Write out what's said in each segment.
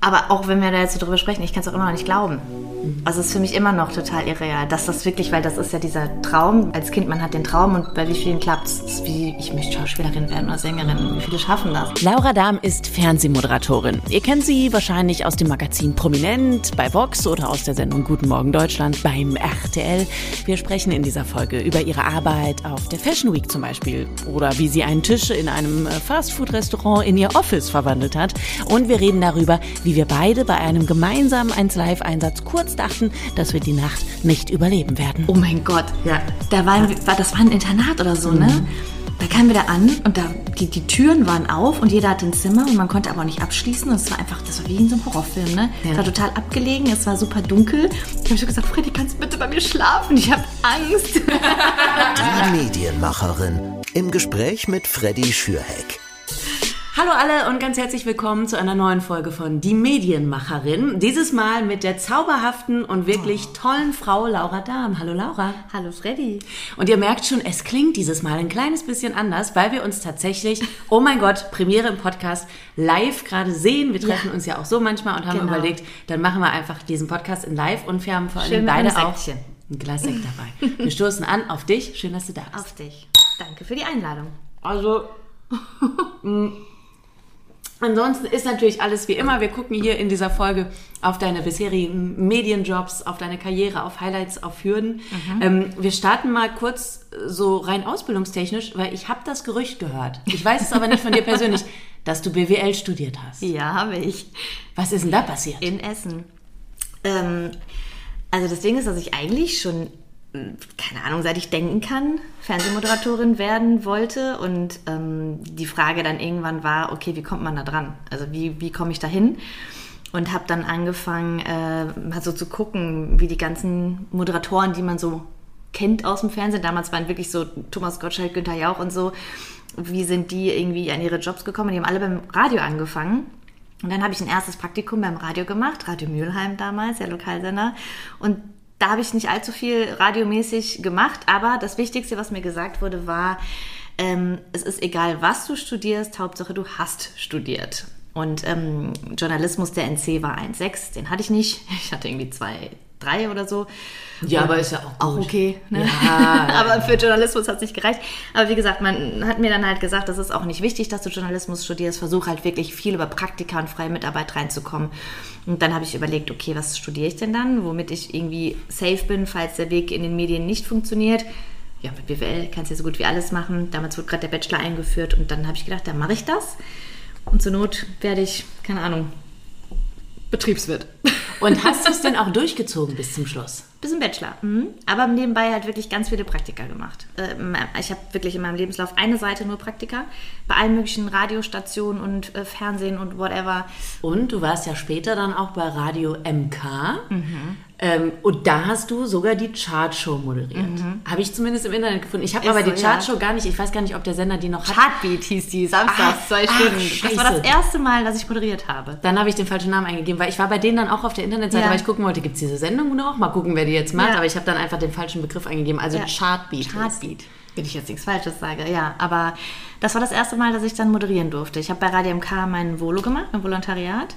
Aber auch wenn wir da jetzt so drüber sprechen, ich kann es auch immer noch nicht glauben. Also es ist für mich immer noch total irreal, dass das wirklich, weil das ist ja dieser Traum. Als Kind, man hat den Traum und bei wie vielen klappt es? Wie, ich möchte Schauspielerin werden oder Sängerin. Wie viele schaffen das? Laura Dahm ist Fernsehmoderatorin. Ihr kennt sie wahrscheinlich aus dem Magazin Prominent, bei Vox oder aus der Sendung Guten Morgen Deutschland beim RTL. Wir sprechen in dieser Folge über ihre Arbeit auf der Fashion Week zum Beispiel oder wie sie einen Tisch in einem Fastfood-Restaurant in ihr Office verwandelt hat. Und wir reden darüber, wie wie wir beide bei einem gemeinsamen 1 Live-Einsatz kurz dachten, dass wir die Nacht nicht überleben werden. Oh mein Gott, ja. Da waren, war, das war ein Internat oder so, ne? mhm. ne? Da kamen wir da an und da, die, die Türen waren auf und jeder hatte ein Zimmer und man konnte aber nicht abschließen. Und es war einfach, das war wie in so einem Horrorfilm, ne? Ja. Es war total abgelegen, es war super dunkel. Ich habe schon gesagt, Freddy, kannst du bitte bei mir schlafen? Ich habe Angst. Die Medienmacherin im Gespräch mit Freddy Schürheck. Hallo alle und ganz herzlich willkommen zu einer neuen Folge von Die Medienmacherin. Dieses Mal mit der zauberhaften und wirklich oh. tollen Frau Laura Dahm. Hallo Laura. Hallo Freddy. Und ihr merkt schon, es klingt dieses Mal ein kleines bisschen anders, weil wir uns tatsächlich, oh mein Gott, Premiere im Podcast live gerade sehen. Wir treffen ja. uns ja auch so manchmal und haben genau. überlegt, dann machen wir einfach diesen Podcast in live und wir haben vor allem beide auch ein Glas Sekt dabei. Wir stoßen an auf dich. Schön, dass du da bist. Auf dich. Danke für die Einladung. Also, Ansonsten ist natürlich alles wie immer. Wir gucken hier in dieser Folge auf deine bisherigen Medienjobs, auf deine Karriere, auf Highlights, auf Hürden. Mhm. Ähm, wir starten mal kurz so rein ausbildungstechnisch, weil ich habe das Gerücht gehört. Ich weiß es aber nicht von dir persönlich, dass du BWL studiert hast. Ja, habe ich. Was ist denn da passiert? In Essen. Ähm, also das Ding ist, dass ich eigentlich schon keine Ahnung, seit ich denken kann, Fernsehmoderatorin werden wollte. Und ähm, die Frage dann irgendwann war, okay, wie kommt man da dran? Also wie, wie komme ich da hin? Und habe dann angefangen, äh, mal so zu gucken, wie die ganzen Moderatoren, die man so kennt aus dem Fernsehen, damals waren wirklich so Thomas Gottschalk, Günther Jauch und so, wie sind die irgendwie an ihre Jobs gekommen? Die haben alle beim Radio angefangen. Und dann habe ich ein erstes Praktikum beim Radio gemacht, Radio Mülheim damals, der Lokalsender. Und da habe ich nicht allzu viel radiomäßig gemacht, aber das Wichtigste, was mir gesagt wurde, war, ähm, es ist egal, was du studierst, Hauptsache du hast studiert. Und ähm, Journalismus der NC war 1,6, den hatte ich nicht. Ich hatte irgendwie 2,3 oder so. Ja, aber ist ja auch, auch okay. Ne? Ja, aber für Journalismus hat es nicht gereicht. Aber wie gesagt, man hat mir dann halt gesagt, das ist auch nicht wichtig, dass du Journalismus studierst. Versuch halt wirklich viel über Praktika und freie Mitarbeit reinzukommen. Und dann habe ich überlegt, okay, was studiere ich denn dann, womit ich irgendwie safe bin, falls der Weg in den Medien nicht funktioniert. Ja, mit BWL kannst du ja so gut wie alles machen. Damals wurde gerade der Bachelor eingeführt und dann habe ich gedacht, dann mache ich das. Und zur Not werde ich, keine Ahnung, Betriebswirt. Und hast du es denn auch durchgezogen bis zum Schluss? Bis zum Bachelor. Mhm. Aber nebenbei halt wirklich ganz viele Praktika gemacht. Ähm, ich habe wirklich in meinem Lebenslauf eine Seite nur Praktika. Bei allen möglichen Radiostationen und äh, Fernsehen und whatever. Und du warst ja später dann auch bei Radio MK. Mhm. Ähm, und da hast du sogar die Chartshow moderiert. Mhm. Habe ich zumindest im Internet gefunden. Ich habe aber so, die Chartshow ja. gar nicht, ich weiß gar nicht, ob der Sender die noch hat. Chartbeat hieß die, samstags, zwei ach, Stunden. das war das erste Mal, dass ich moderiert habe. Dann habe ich den falschen Namen eingegeben, weil ich war bei denen dann auch auf der Internetseite, ja. weil ich gucken wollte, gibt es diese Sendung noch? Mal gucken, wer die jetzt macht. Ja. Aber ich habe dann einfach den falschen Begriff eingegeben, also Chartbeat. Chartbeat. Wenn ich jetzt nichts Falsches sage, ja. Aber das war das erste Mal, dass ich dann moderieren durfte. Ich habe bei Radio MK mein Volo gemacht, mein Volontariat.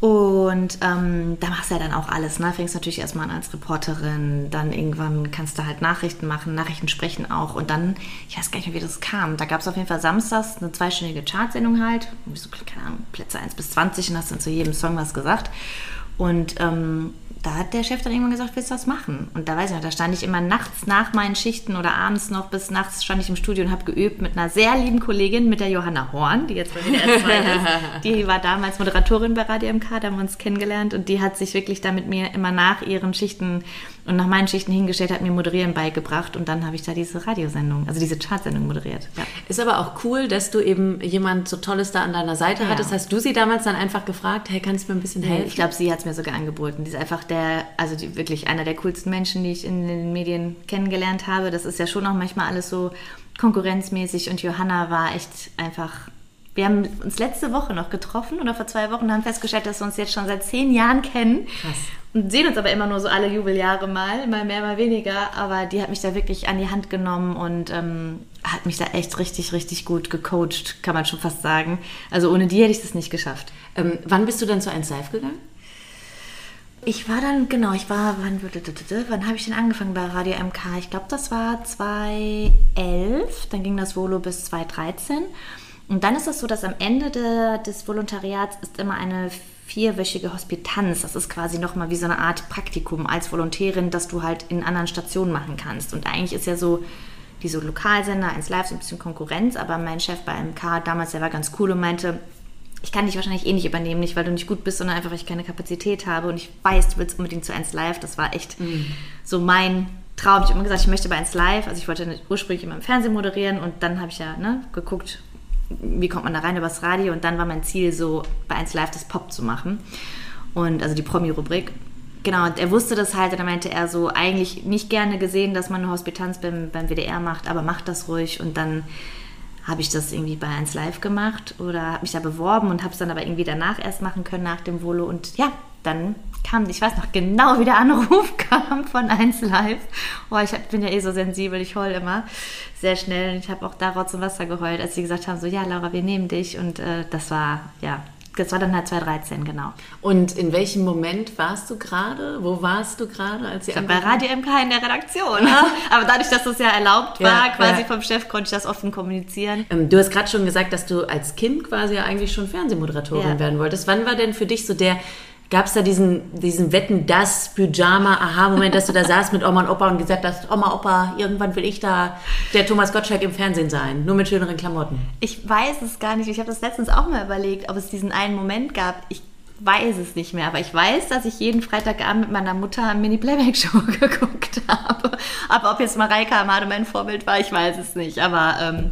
Und ähm, da machst du ja dann auch alles. Ne? Fängst natürlich erstmal an als Reporterin, dann irgendwann kannst du halt Nachrichten machen, Nachrichten sprechen auch. Und dann, ich weiß gar nicht mehr, wie das kam. Da gab es auf jeden Fall samstags eine zweistündige Chartsendung halt. So, keine Ahnung, Plätze 1 bis 20 und hast dann zu jedem Song was gesagt. Und ähm, da hat der Chef dann irgendwann gesagt, willst du das machen? Und da weiß ich noch, da stand ich immer nachts nach meinen Schichten oder abends noch bis nachts stand ich im Studio und habe geübt mit einer sehr lieben Kollegin, mit der Johanna Horn, die jetzt bei WDR 2 ist. Die war damals Moderatorin bei Radio MK, da haben wir uns kennengelernt und die hat sich wirklich da mit mir immer nach ihren Schichten und nach meinen Schichten hingestellt, hat mir Moderieren beigebracht und dann habe ich da diese Radiosendung, also diese Chartsendung moderiert. Ja. Ist aber auch cool, dass du eben jemand so Tolles da an deiner Seite ja. hattest. Hast du sie damals dann einfach gefragt, hey, kannst du mir ein bisschen helfen? Ich glaube, sie hat es mir sogar angeboten. Die ist einfach der, also die, wirklich einer der coolsten Menschen, die ich in den Medien kennengelernt habe. Das ist ja schon auch manchmal alles so konkurrenzmäßig und Johanna war echt einfach wir haben uns letzte Woche noch getroffen oder vor zwei Wochen und haben festgestellt, dass wir uns jetzt schon seit zehn Jahren kennen. Krass und sehen uns aber immer nur so alle Jubeljahre mal, mal mehr, mal weniger. Aber die hat mich da wirklich an die Hand genommen und ähm, hat mich da echt richtig, richtig gut gecoacht, kann man schon fast sagen. Also ohne die hätte ich das nicht geschafft. Ähm, wann bist du dann zu 1 Live gegangen? Ich war dann, genau, ich war, wann, wann habe ich denn angefangen bei Radio MK? Ich glaube, das war 2011, dann ging das Volo bis 2013. Und dann ist es so, dass am Ende de, des Volontariats ist immer eine vierwöchige Hospitanz. Das ist quasi nochmal wie so eine Art Praktikum als Volontärin, das du halt in anderen Stationen machen kannst. Und eigentlich ist ja so diese Lokalsender, 1 Live, so ein bisschen Konkurrenz, aber mein Chef bei MK damals, der war ganz cool und meinte, ich kann dich wahrscheinlich eh nicht übernehmen, nicht weil du nicht gut bist, sondern einfach, weil ich keine Kapazität habe und ich weiß, du willst unbedingt zu 1 Live. Das war echt mhm. so mein Traum. Ich habe immer gesagt, ich möchte bei 1 Live. Also ich wollte ursprünglich immer im Fernsehen moderieren und dann habe ich ja ne, geguckt, wie kommt man da rein übers Radio und dann war mein Ziel so, bei 1 Live das Pop zu machen. Und also die Promi-Rubrik. Genau, und er wusste das halt und dann meinte er so, eigentlich nicht gerne gesehen, dass man eine Hospitanz beim, beim WDR macht, aber macht das ruhig und dann habe ich das irgendwie bei 1 Live gemacht oder habe mich da beworben und habe es dann aber irgendwie danach erst machen können nach dem Volo und ja, dann kam, ich weiß noch genau, wie der Anruf kam von 1 Live. Oh, ich bin ja eh so sensibel, ich heul immer sehr schnell. Ich habe auch da Rotz und Wasser geheult, als sie gesagt haben, so ja, Laura, wir nehmen dich. Und äh, das war, ja, das war dann halt 2013, genau. Und in welchem Moment warst du gerade? Wo warst du gerade, als ich bei Radio MK in der Redaktion. Ne? Aber dadurch, dass das ja erlaubt war, ja, quasi ja. vom Chef, konnte ich das offen kommunizieren. Ähm, du hast gerade schon gesagt, dass du als Kind quasi ja eigentlich schon Fernsehmoderatorin ja. werden wolltest. Wann war denn für dich so der Gab es da diesen, diesen Wetten, das Pyjama-Aha-Moment, dass du da saßt mit Oma und Opa und gesagt hast, Oma, Opa, irgendwann will ich da der Thomas Gottschalk im Fernsehen sein, nur mit schöneren Klamotten? Ich weiß es gar nicht. Ich habe das letztens auch mal überlegt, ob es diesen einen Moment gab. Ich weiß es nicht mehr, aber ich weiß, dass ich jeden Freitagabend mit meiner Mutter Mini-Playback-Show geguckt habe. Aber ob jetzt Mareike Amado mein Vorbild war, ich weiß es nicht. Aber ähm,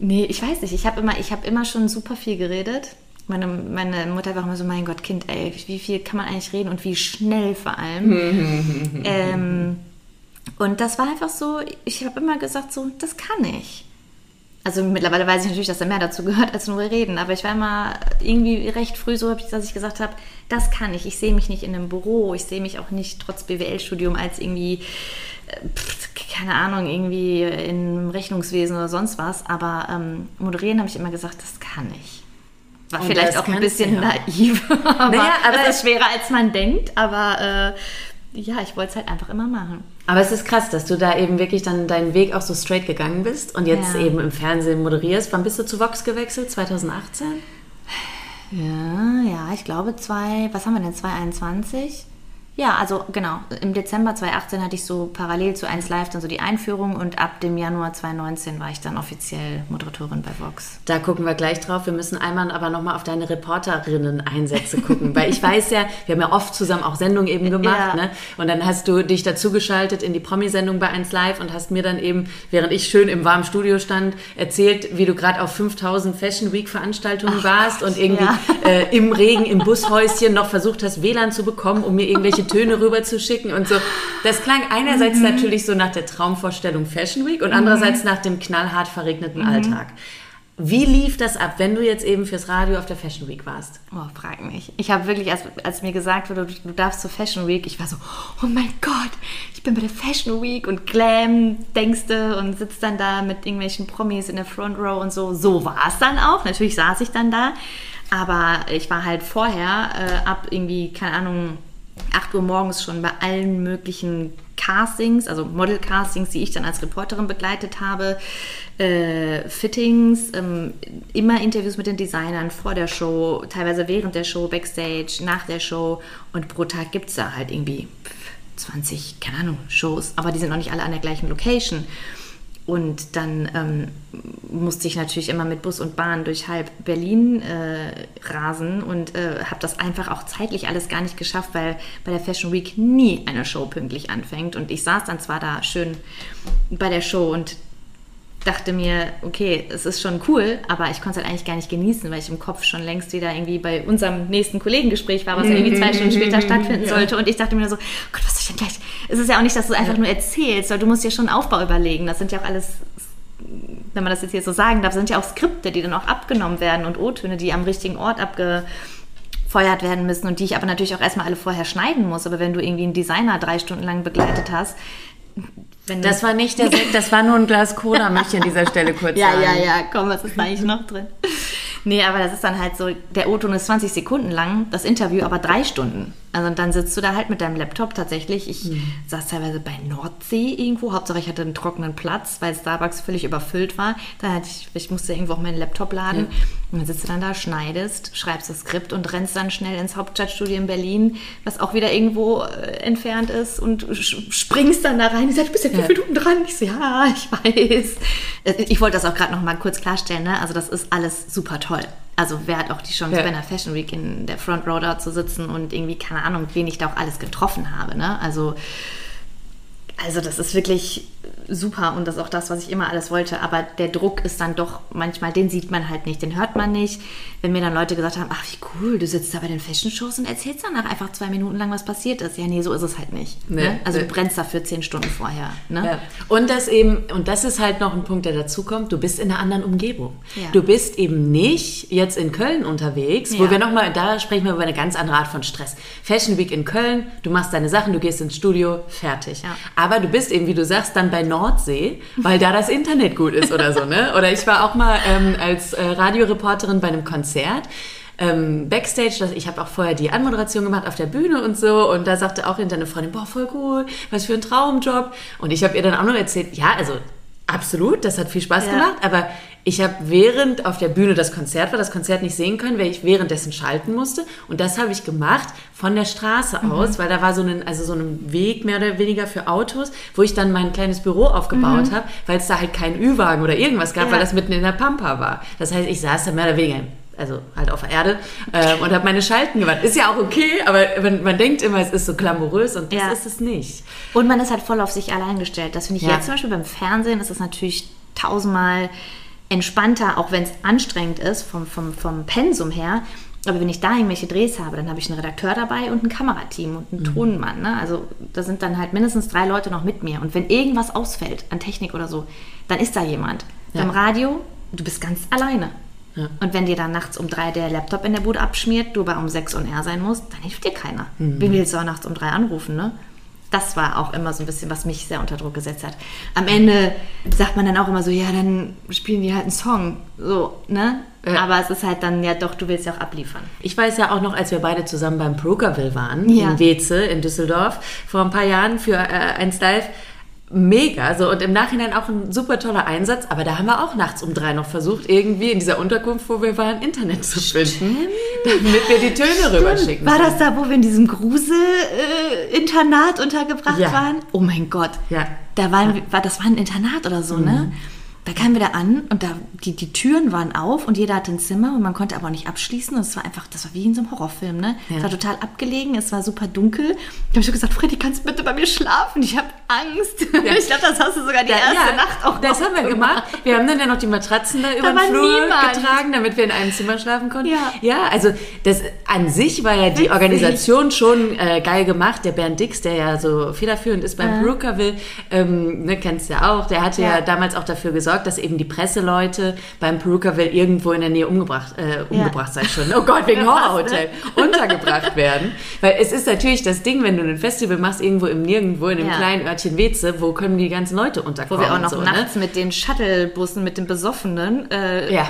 nee, ich weiß nicht. Ich habe immer, hab immer schon super viel geredet meine, meine Mutter war immer so, mein Gott, Kind, ey, wie viel kann man eigentlich reden und wie schnell vor allem. ähm, und das war einfach so, ich habe immer gesagt, so, das kann ich. Also mittlerweile weiß ich natürlich, dass da mehr dazu gehört als nur reden, aber ich war immer irgendwie recht früh so, dass ich gesagt habe, das kann ich. Ich sehe mich nicht in einem Büro, ich sehe mich auch nicht trotz BWL-Studium als irgendwie, äh, keine Ahnung, irgendwie im Rechnungswesen oder sonst was, aber ähm, moderieren habe ich immer gesagt, das kann ich. War und vielleicht auch ein bisschen ja. naiv. aber, naja, aber es ist schwerer, als man denkt. Aber äh, ja, ich wollte es halt einfach immer machen. Aber es ist krass, dass du da eben wirklich dann deinen Weg auch so straight gegangen bist und jetzt ja. eben im Fernsehen moderierst. Wann bist du zu Vox gewechselt? 2018? Ja, ja, ich glaube zwei, was haben wir denn, 2021? Ja, also genau. Im Dezember 2018 hatte ich so parallel zu 1 Live dann so die Einführung und ab dem Januar 2019 war ich dann offiziell Moderatorin bei Vox. Da gucken wir gleich drauf. Wir müssen einmal aber nochmal auf deine Reporterinnen-Einsätze gucken, weil ich weiß ja, wir haben ja oft zusammen auch Sendungen eben gemacht, ja. ne? Und dann hast du dich dazugeschaltet in die Promi-Sendung bei 1 Live und hast mir dann eben, während ich schön im warmen Studio stand, erzählt, wie du gerade auf 5000 Fashion Week Veranstaltungen Ach warst Gott, und irgendwie ja. äh, im Regen, im Bushäuschen noch versucht hast, WLAN zu bekommen, um mir irgendwelche Töne rüber zu schicken und so. Das klang einerseits mhm. natürlich so nach der Traumvorstellung Fashion Week und andererseits mhm. nach dem knallhart verregneten mhm. Alltag. Wie lief das ab, wenn du jetzt eben fürs Radio auf der Fashion Week warst? Oh, frag mich. Ich habe wirklich, als, als mir gesagt wurde, du, darfst zur Fashion Week, ich war so, oh mein Gott, ich bin bei der Fashion Week und Glam, denkst du, und sitzt dann da mit irgendwelchen Promis in der Front Row und so. So war es dann auch. Natürlich saß ich dann da. Aber ich war halt vorher äh, ab irgendwie, keine Ahnung, 8 Uhr morgens schon bei allen möglichen Castings, also Model-Castings, die ich dann als Reporterin begleitet habe, äh, Fittings, ähm, immer Interviews mit den Designern vor der Show, teilweise während der Show, Backstage, nach der Show und pro Tag gibt es da halt irgendwie 20, keine Ahnung, Shows, aber die sind noch nicht alle an der gleichen Location. Und dann ähm, musste ich natürlich immer mit Bus und Bahn durch halb Berlin äh, rasen und äh, habe das einfach auch zeitlich alles gar nicht geschafft, weil bei der Fashion Week nie eine Show pünktlich anfängt. Und ich saß dann zwar da schön bei der Show und dachte mir, okay, es ist schon cool, aber ich konnte es halt eigentlich gar nicht genießen, weil ich im Kopf schon längst wieder irgendwie bei unserem nächsten Kollegengespräch war, was irgendwie zwei Stunden später stattfinden ja. sollte. Und ich dachte mir so, Gott, was soll ich denn gleich? Es ist ja auch nicht, dass du einfach ja. nur erzählst, weil du musst dir schon einen Aufbau überlegen. Das sind ja auch alles, wenn man das jetzt hier so sagen darf, sind ja auch Skripte, die dann auch abgenommen werden und O-Töne, die am richtigen Ort abgefeuert werden müssen und die ich aber natürlich auch erstmal alle vorher schneiden muss. Aber wenn du irgendwie einen Designer drei Stunden lang begleitet hast, das war nicht der Sekt, das war nur ein Glas Cola, möchte ich an dieser Stelle kurz ja, sagen. Ja, ja, ja, komm, was ist eigentlich noch drin? Nee, aber das ist dann halt so, der O-Ton ist 20 Sekunden lang, das Interview aber drei Stunden. Also und dann sitzt du da halt mit deinem Laptop tatsächlich. Ich Mhm. saß teilweise bei Nordsee irgendwo. Hauptsache ich hatte einen trockenen Platz, weil Starbucks völlig überfüllt war. Da hatte ich, ich musste irgendwo auch meinen Laptop laden. Und dann sitzt du dann da, schneidest, schreibst das Skript und rennst dann schnell ins Hauptstadtstudio in Berlin, was auch wieder irgendwo äh, entfernt ist und springst dann da rein. Ich sag, du bist ja fünf Ja. Minuten dran. Ich so, ja, ich weiß. Äh, Ich wollte das auch gerade noch mal kurz klarstellen. Ne? Also das ist alles super toll. Also wer hat auch die Chance, Ja. bei einer Fashion Week in der Front Row da zu sitzen und irgendwie, keine Ahnung, wen ich da auch alles getroffen habe. Ne? Also, also das ist wirklich super und das ist auch das, was ich immer alles wollte. Aber der Druck ist dann doch manchmal, den sieht man halt nicht, den hört man nicht. Wenn mir dann Leute gesagt haben, ach wie cool, du sitzt da bei den Fashion Shows und erzählst danach einfach zwei Minuten lang, was passiert ist. Ja, nee, so ist es halt nicht. Nee, ne? Also nee. du brennst dafür zehn Stunden vorher. Ne? Ja. Und das eben, und das ist halt noch ein Punkt, der dazu kommt, du bist in einer anderen Umgebung. Ja. Du bist eben nicht jetzt in Köln unterwegs, wo Ja. wir nochmal, da sprechen wir über eine ganz andere Art von Stress. Fashion Week in Köln, du machst deine Sachen, du gehst ins Studio, fertig. Aber du bist eben, wie du sagst, dann bei Nordsee, weil da das Internet gut ist oder so, ne? Oder ich war auch mal ähm, als äh, Radioreporterin bei einem Konzert ähm, Backstage, ich habe auch vorher die Anmoderation gemacht auf der Bühne und so und da sagte auch hinter eine Freundin, boah, voll cool, was für ein Traumjob. Und ich habe ihr dann auch noch erzählt, ja, also absolut, das hat viel Spaß Ja. gemacht, aber ich habe während auf der Bühne das Konzert war, das Konzert nicht sehen können, weil ich währenddessen schalten musste und das habe ich gemacht von der Straße Mhm. aus, weil da war so ein, also so ein Weg mehr oder weniger für Autos, wo ich dann mein kleines Büro aufgebaut habe, weil es da halt keinen Ü-Wagen oder irgendwas gab, Mhm. Ja. weil das mitten in der Pampa war. Das heißt, ich saß da mehr oder weniger also halt auf der Erde ähm, und habe meine Schalten gewandt. Ist ja auch okay, aber man, man denkt immer, es ist so glamourös und das Ja. ist es nicht. Und man ist halt voll auf sich allein gestellt. Das finde ich Ja. jetzt zum Beispiel beim Fernsehen ist es natürlich tausendmal entspannter, auch wenn es anstrengend ist vom, vom, vom Pensum her. Aber wenn ich da irgendwelche Drehs habe, dann habe ich einen Redakteur dabei und ein Kamerateam und einen Tonmann. Ne? Also da sind dann halt mindestens drei Leute noch mit mir. Und wenn irgendwas ausfällt an Technik oder so, dann ist da jemand. Ja. Beim Radio, du bist ganz alleine. Ja. Und wenn dir dann nachts um drei der Laptop in der Bude abschmiert, du aber um sechs on air sein musst, dann hilft dir keiner. Wen willst du auch nachts um drei anrufen, ne? Das war auch immer so ein bisschen, was mich sehr unter Druck gesetzt hat. Am Ende sagt man dann auch immer so, ja, dann spielen die halt einen Song. So, ne? Ja. Aber es ist halt dann, ja doch, du willst ja auch abliefern. Ich weiß ja auch noch, als wir beide zusammen beim Brokerville waren, Ja. in Weze, in Düsseldorf, vor ein paar Jahren für äh, ein Live. Mega, so und im Nachhinein auch ein super toller Einsatz, aber da haben wir auch nachts um drei noch versucht, irgendwie in dieser Unterkunft, wo wir waren, Internet zu finden, damit wir die Töne rüberschicken. War das da, wo wir in diesem Grusel-Internat untergebracht Ja. waren? Oh mein Gott. Ja. Da waren, war, das war ein Internat oder so, ne? Da kamen wir da an und da, die, die Türen waren auf und jeder hatte ein Zimmer und man konnte aber auch nicht abschließen. Und es war einfach, das war wie in so einem Horrorfilm, ne? Ja. Es war total abgelegen, es war super dunkel. Ich habe schon gesagt, Freddy, kannst du bitte bei mir schlafen? Ich habe Angst. Ich glaube, das hast du sogar die Ja, erste ja, Nacht auch Das haben wir gemacht. Wir haben dann ja noch die Matratzen da über den Flur niemand. getragen, damit wir in einem Zimmer schlafen konnten. Ja. ja also das an sich war ja die Witzig. Organisation schon äh, geil gemacht. Der Bernd Dix, der ja so federführend ist beim Brookerville, ähm, ne, kennst du ja auch, der hatte ja. Ja. damals auch dafür gesorgt, dass eben die Presseleute beim Brookerville irgendwo in der Nähe umgebracht, äh, umgebracht sei schon. Oh Gott, wegen Ja, fast, Horrorhotel, untergebracht werden. Weil es ist natürlich das Ding, wenn du ein Festival machst, irgendwo im Nirgendwo, in einem Ja. kleinen Örtchen Weze, wo können die ganzen Leute Wo unterkommen? wir auch noch so, ne? nachts mit den Shuttlebussen, mit den Besoffenen, äh, Ja.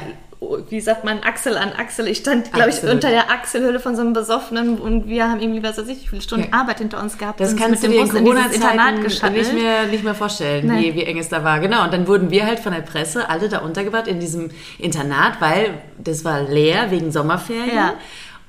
Wie sagt man, Achsel an Achsel. Ich stand, glaube ich, unter der Achselhöhle von so einem Besoffenen und wir haben irgendwie, was weiß ich, wie viele Stunden Ja. Arbeit hinter uns gehabt. Das und kannst du dir in Corona-Zeiten nicht mehr, nicht mehr vorstellen, Nee. wie, wie eng es da war. Genau, und dann wurden wir halt von der Presse alle da untergebracht in diesem Internat, weil das war leer wegen Sommerferien. Ja.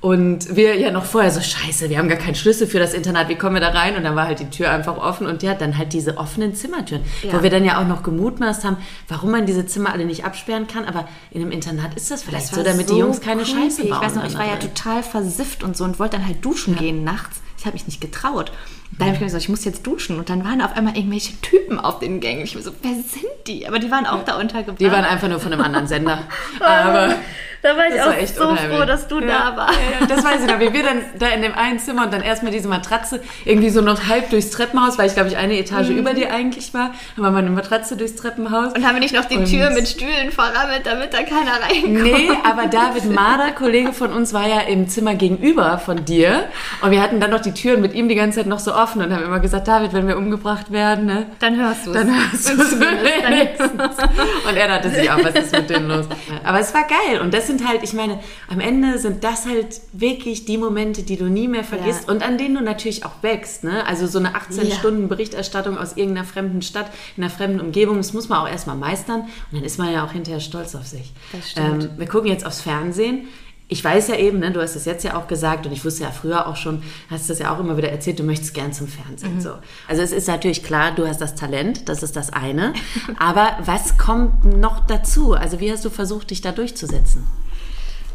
Und wir ja noch vorher so, scheiße, wir haben gar keinen Schlüssel für das Internat, wie kommen wir da rein? Und dann war halt die Tür einfach offen und die hat dann halt diese offenen Zimmertüren, Ja. wo wir dann ja auch noch gemutmaßt haben, warum man diese Zimmer alle nicht absperren kann. Aber in einem Internat ist das vielleicht Das so, damit so die Jungs keine creepy. Scheiße bauen. Ich weiß noch, ich dann war ja total versifft und so und wollte dann halt duschen gehen nachts. Ich habe mich nicht getraut. Da habe ich mir gesagt, ich muss jetzt duschen. Und dann waren auf einmal irgendwelche Typen auf den Gängen. Ich war so, wer sind die? Aber die waren auch da untergebracht. Die waren einfach nur von einem anderen Sender. Aber da war ich Das auch war so unheimlich. froh, dass du ja. da warst. Ja, das weiß ich noch. Wie wir dann da in dem einen Zimmer und dann erstmal diese Matratze irgendwie so noch halb durchs Treppenhaus, weil ich glaube ich eine Etage über dir eigentlich war, haben wir mal eine Matratze durchs Treppenhaus. Und haben wir nicht noch die Und- Tür mit Stühlen verrammelt, damit da keiner reinkommt? Nee, aber David Marder, Kollege von uns, war ja im Zimmer gegenüber von dir. Und wir hatten dann noch die Türen mit ihm die ganze Zeit noch so offen und haben immer gesagt, David, wenn wir umgebracht werden, ne, Dann hörst du es. dann hörst du es Und er dachte sich auch, was ist mit dem los? Aber es war geil. Und das sind halt, ich meine, am Ende sind das halt wirklich die Momente, die du nie mehr vergisst Ja. und an denen du natürlich auch wächst. Ne? Also so eine 18-Stunden-Berichterstattung aus irgendeiner fremden Stadt, in einer fremden Umgebung, das muss man auch erstmal meistern. Und dann ist man ja auch hinterher stolz auf sich. Das stimmt. Ähm, wir gucken jetzt aufs Fernsehen. Ich weiß ja eben, ne, du hast es jetzt ja auch gesagt und ich wusste ja früher auch schon, hast das ja auch immer wieder erzählt, du möchtest gern zum Fernsehen. Mhm. So. Also es ist natürlich klar, du hast das Talent, das ist das eine. Aber was kommt noch dazu? Also wie hast du versucht, dich da durchzusetzen?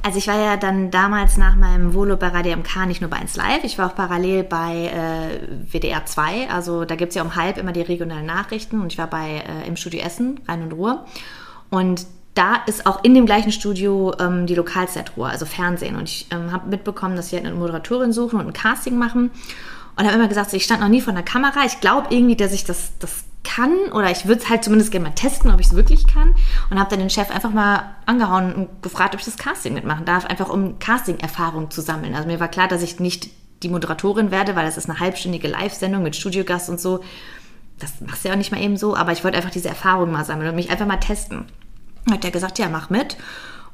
Also ich war ja dann damals nach meinem Volo bei Radio MK nicht nur bei 1 Live, ich war auch parallel bei äh, WDR 2. Also da gibt's ja um halb immer die regionalen Nachrichten und ich war bei äh, im Studio Essen, Rhein und Ruhr. Und da ist auch in dem gleichen Studio ähm, die Lokalzeitruhe, also Fernsehen. Und ich ähm, habe mitbekommen, dass sie halt eine Moderatorin suchen und ein Casting machen. Und habe immer gesagt, so, ich stand noch nie vor der Kamera. Ich glaube irgendwie, dass ich das, das kann oder ich würde es halt zumindest gerne mal testen, ob ich es wirklich kann. Und habe dann den Chef einfach mal angehauen und gefragt, ob ich das Casting mitmachen darf, einfach um Casting-Erfahrung zu sammeln. Also mir war klar, dass ich nicht die Moderatorin werde, weil das ist eine halbstündige Live-Sendung mit Studiogast und so. Das machst du ja auch nicht mal eben so, aber ich wollte einfach diese Erfahrung mal sammeln und mich einfach mal testen. Hat er gesagt, ja, mach mit.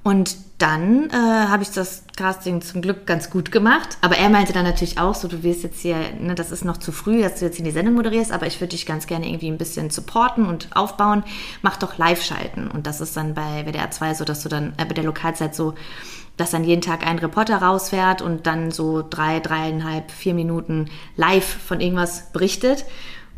Und dann äh, habe ich das Casting zum Glück ganz gut gemacht. Aber er meinte dann natürlich auch so, du wirst jetzt hier, ne, das ist noch zu früh, dass du jetzt in die Sendung moderierst, aber ich würde dich ganz gerne irgendwie ein bisschen supporten und aufbauen. Mach doch Live-Schalten. Und das ist dann bei WDR 2 so, dass du dann, äh, bei der Lokalzeit so, dass dann jeden Tag ein Reporter rausfährt und dann so drei, dreieinhalb, vier Minuten live von irgendwas berichtet.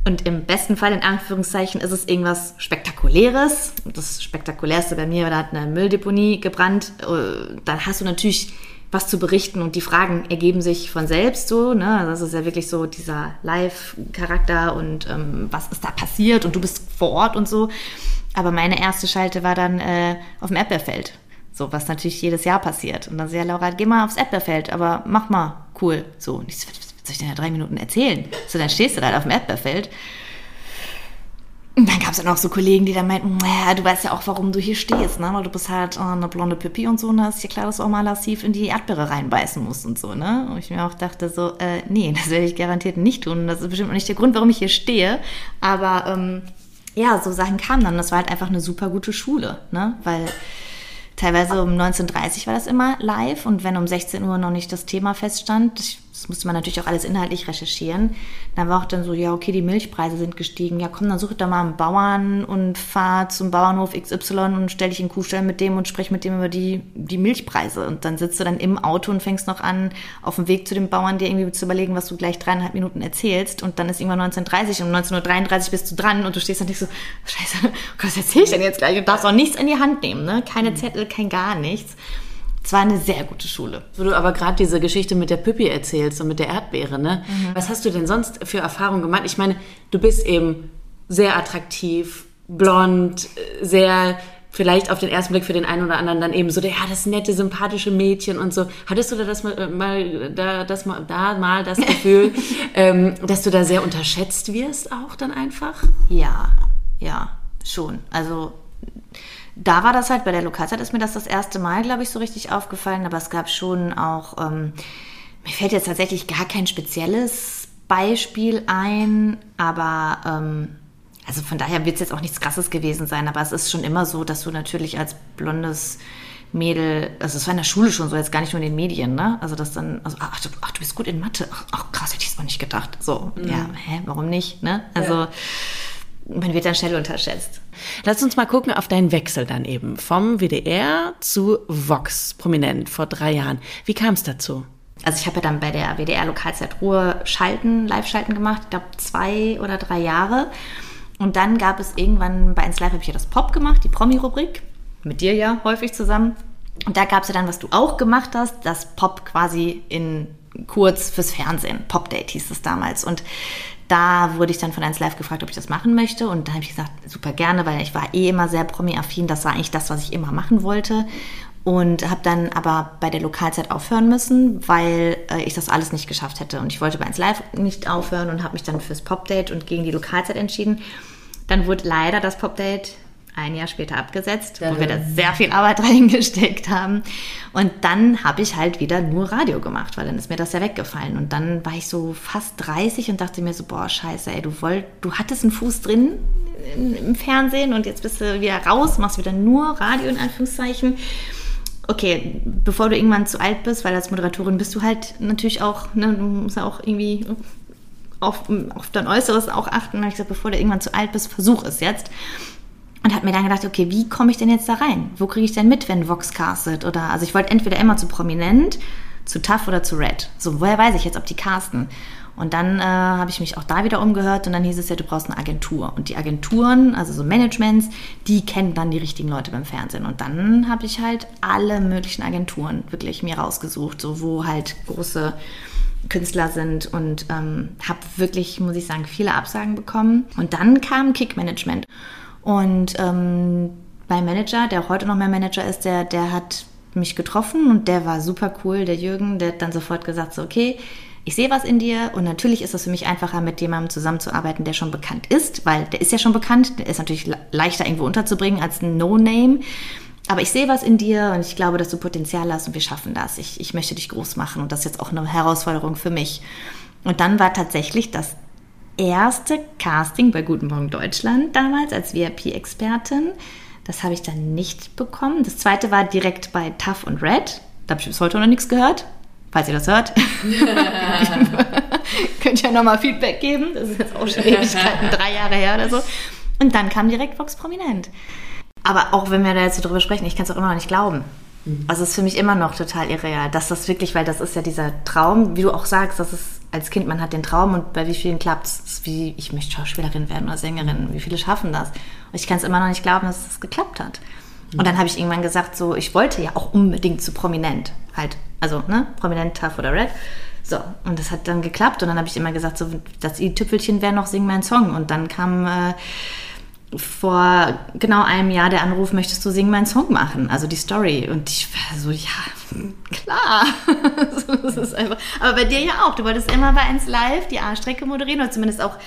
Und im besten Fall, in Anführungszeichen, ist es irgendwas Spektakuläres. Das Spektakulärste bei mir war, da hat eine Mülldeponie gebrannt. Äh, Dann hast du natürlich was zu berichten und die Fragen ergeben sich von selbst so. Ne? Also Das ist ja wirklich so dieser Live-Charakter und ähm, was ist da passiert und du bist vor Ort und so. Aber meine erste Schalte war dann äh, auf dem Erdbeerfeld. So, was natürlich jedes Jahr passiert. Und dann so, ja, Laura, geh mal aufs Erdbeerfeld, aber mach mal cool. So, und ich so, was soll ich denn in drei Minuten erzählen? So, dann stehst du da auf dem Erdbeerfeld. Und dann gab es dann auch so Kollegen, die dann meinten, naja, du weißt ja auch, warum du hier stehst, ne? Weil du bist halt äh, eine blonde Pippi und so, und da ist dir klar, dass du auch mal lassiv in die Erdbeere reinbeißen musst und so, ne? Und ich mir auch dachte so, äh, nee, das werde ich garantiert nicht tun. Das ist bestimmt auch nicht der Grund, warum ich hier stehe. Aber ähm, ja, so Sachen kamen dann. Das war halt einfach eine super gute Schule, ne? Weil teilweise um 19.30 Uhr war das immer live und wenn um 16 Uhr noch nicht das Thema feststand, ich, das musste man natürlich auch alles inhaltlich recherchieren, dann war auch dann so, ja, okay, die Milchpreise sind gestiegen, ja komm, dann such doch mal einen Bauern und fahr zum Bauernhof XY und stell dich in den Kuhstall mit dem und sprech mit dem über die, die Milchpreise und dann sitzt du dann im Auto und fängst noch an, auf dem Weg zu dem Bauern dir irgendwie zu überlegen, was du gleich dreieinhalb Minuten erzählst und dann ist irgendwann 19.30 und um 19.33 Uhr bist du dran und du stehst dann nicht so, scheiße, was erzähl ich denn jetzt gleich? Du darfst auch nichts in die Hand nehmen, ne? Keine Zettel, kein gar nichts. Es war eine sehr gute Schule. Wo du aber gerade diese Geschichte mit der Püppi erzählst und mit der Erdbeere, ne? Was hast du denn sonst für Erfahrungen gemacht? Ich meine, du bist eben sehr attraktiv, blond, sehr vielleicht auf den ersten Blick für den einen oder anderen dann eben so, der, ja, das nette, sympathische Mädchen und so. Hattest du da das mal, äh, mal da, das mal, da mal das Gefühl, ähm, dass du da sehr unterschätzt wirst auch dann einfach? Ja, ja, schon. Also da war das halt, bei der Lokalzeit ist mir das das erste Mal, glaube ich, so richtig aufgefallen, aber es gab schon auch, ähm, mir fällt jetzt tatsächlich gar kein spezielles Beispiel ein, aber ähm, also von daher wird es jetzt auch nichts Krasses gewesen sein, aber es ist schon immer so, dass du natürlich als blondes Mädel, also es war in der Schule schon so, jetzt gar nicht nur in den Medien, ne? Also das dann, also ach, du, ach, du bist gut in Mathe, ach, ach krass, hätte ich es mal nicht gedacht. So, ja, hä, warum nicht, ne? Also man wird dann schnell unterschätzt. Lass uns mal gucken auf deinen Wechsel dann eben vom WDR zu Vox prominent vor drei Jahren. Wie kam es dazu? Also ich habe ja dann bei der WDR Lokalzeit Ruhe Schalten, Live-Schalten gemacht, ich glaube zwei oder drei Jahre. Und dann gab es irgendwann bei 1 Live habe ich ja das Pop gemacht, die Promi-Rubrik, mit dir ja häufig zusammen. Und da gab es ja dann, was du auch gemacht hast, das Pop quasi in kurz fürs Fernsehen. Pop-Date hieß es damals. Und da wurde ich dann von 1 Live gefragt, ob ich das machen möchte. Und da habe ich gesagt, super gerne, weil ich war eh immer sehr Promi-affin. Das war eigentlich das, was ich immer machen wollte. Und habe dann aber bei der Lokalzeit aufhören müssen, weil äh, ich das alles nicht geschafft hätte. Und ich wollte bei 1 Live nicht aufhören und habe mich dann fürs Popdate und gegen die Lokalzeit entschieden. Dann wurde leider das Popdate ein Jahr später abgesetzt, wo wir da sehr viel Arbeit reingesteckt haben. Und dann habe ich halt wieder nur Radio gemacht, weil dann ist mir das ja weggefallen. Und dann war ich so fast 30 und dachte mir so, boah, scheiße, ey, du wollt, du hattest einen Fuß drin im Fernsehen und jetzt bist du wieder raus, machst wieder nur Radio in Anführungszeichen. Okay, bevor du irgendwann zu alt bist, weil als Moderatorin bist du halt natürlich auch, ne, du musst ja auch irgendwie auf, auf dein Äußeres auch achten. Und ich gesagt, bevor du irgendwann zu alt bist, versuch es jetzt. Und habe mir dann gedacht, okay, wie komme ich denn jetzt da rein? Wo kriege ich denn mit, wenn Vox castet? Oder, also ich wollte entweder immer zu Prominent, zu Tough oder zu Red. So, woher weiß ich jetzt, ob die casten? Und dann äh, habe ich mich auch da wieder umgehört und dann hieß es ja, du brauchst eine Agentur. Und die Agenturen, also so Managements, die kennen dann die richtigen Leute beim Fernsehen. Und dann habe ich halt alle möglichen Agenturen wirklich mir rausgesucht, so wo halt große Künstler sind und ähm, habe wirklich, muss ich sagen, viele Absagen bekommen. Und dann kam Kick-Management. Und ähm, mein Manager, der heute noch mein Manager ist, der, der hat mich getroffen und der war super cool, der Jürgen, der hat dann sofort gesagt, so, okay, ich sehe was in dir und natürlich ist es für mich einfacher, mit jemandem zusammenzuarbeiten, der schon bekannt ist, weil der ist ja schon bekannt, der ist natürlich leichter irgendwo unterzubringen als ein No-Name. Aber ich sehe was in dir und ich glaube, dass du Potenzial hast und wir schaffen das. Ich, ich möchte dich groß machen und das ist jetzt auch eine Herausforderung für mich. Und dann war tatsächlich das erste Casting bei Guten Morgen Deutschland damals als VIP-Expertin. Das habe ich dann nicht bekommen. Das zweite war direkt bei Tough und Red. Da habe ich bis heute noch nichts gehört. Falls ihr das hört, könnt ihr ja nochmal Feedback geben. Das ist jetzt auch schon Ewigkeiten, drei Jahre her oder so. Und dann kam direkt Vox Prominent. Aber auch wenn wir da jetzt so drüber sprechen, ich kann es auch immer noch nicht glauben. Mhm. Also es ist für mich immer noch total irreal, dass das wirklich, weil das ist ja dieser Traum, wie du auch sagst, dass es als Kind, man hat den Traum und bei wie vielen klappt es, wie ich möchte Schauspielerin werden oder Sängerin, wie viele schaffen das? Und ich kann es immer noch nicht glauben, dass es geklappt hat. Und dann habe ich irgendwann gesagt, so, ich wollte ja auch unbedingt zu prominent halt, also, ne, prominent, tough oder red. So, und das hat dann geklappt und dann habe ich immer gesagt, so, das i-Tüpfelchen wäre noch Sing mein Song. Und dann kam äh, vor genau einem Jahr der Anruf, möchtest du singen, meinen Song machen? Also die Story. Und ich war so, ja, klar. das ist einfach. Aber bei dir ja auch. Du wolltest immer bei 1 Live die A-Strecke moderieren oder zumindest auch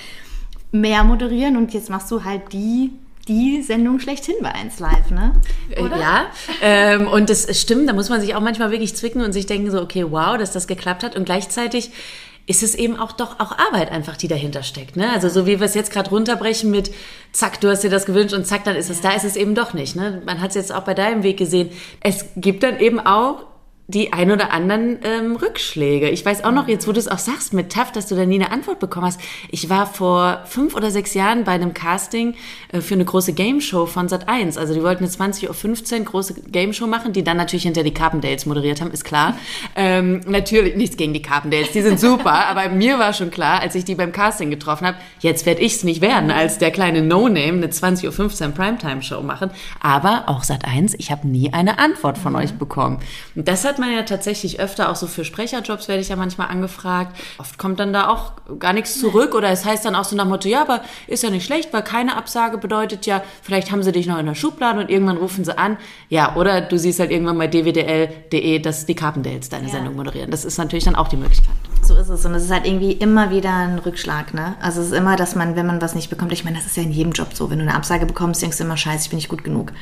mehr moderieren und jetzt machst du halt die die Sendung schlechthin bei 1 Live, ne? Äh, oder? Ja, ähm, und das stimmt, da muss man sich auch manchmal wirklich zwicken und sich denken so, okay, wow, dass das geklappt hat und gleichzeitig ist es eben auch doch auch Arbeit einfach, die dahinter steckt. Ne? Also so wie wir es jetzt gerade runterbrechen mit zack, du hast dir das gewünscht und zack, dann ist es da, ist es eben doch nicht. Ne? Man hat es jetzt auch bei deinem Weg gesehen. Es gibt dann eben auch die ein oder anderen ähm, Rückschläge. Ich weiß auch noch, jetzt wo du es auch sagst mit TAF, dass du da nie eine Antwort bekommen hast. Ich war vor fünf oder sechs Jahren bei einem Casting äh, für eine große Game Show von Sat1. Also die wollten eine 20.15 Uhr große Game Show machen, die dann natürlich hinter die Carpendales moderiert haben, ist klar. Ähm, natürlich nichts gegen die Carpendales, die sind super, aber mir war schon klar, als ich die beim Casting getroffen habe, jetzt werde ich es nicht werden, als der kleine No-Name eine 20.15 Uhr Primetime-Show machen. Aber auch Sat1, ich habe nie eine Antwort von mhm. euch bekommen. Und das hat hört man ja tatsächlich öfter, auch so für Sprecherjobs werde ich ja manchmal angefragt. Oft kommt dann da auch gar nichts zurück oder es heißt dann auch so nach dem Motto, ja, aber ist ja nicht schlecht, weil keine Absage bedeutet ja, vielleicht haben sie dich noch in der Schublade und irgendwann rufen sie an. Ja, oder du siehst halt irgendwann bei dwdl.de, dass die Carpendales deine ja. Sendung moderieren. Das ist natürlich dann auch die Möglichkeit. So ist es und es ist halt irgendwie immer wieder ein Rückschlag, ne? Also es ist immer, dass man, wenn man was nicht bekommt, ich meine, das ist ja in jedem Job so, wenn du eine Absage bekommst, denkst du immer, scheiße, ich bin nicht gut genug.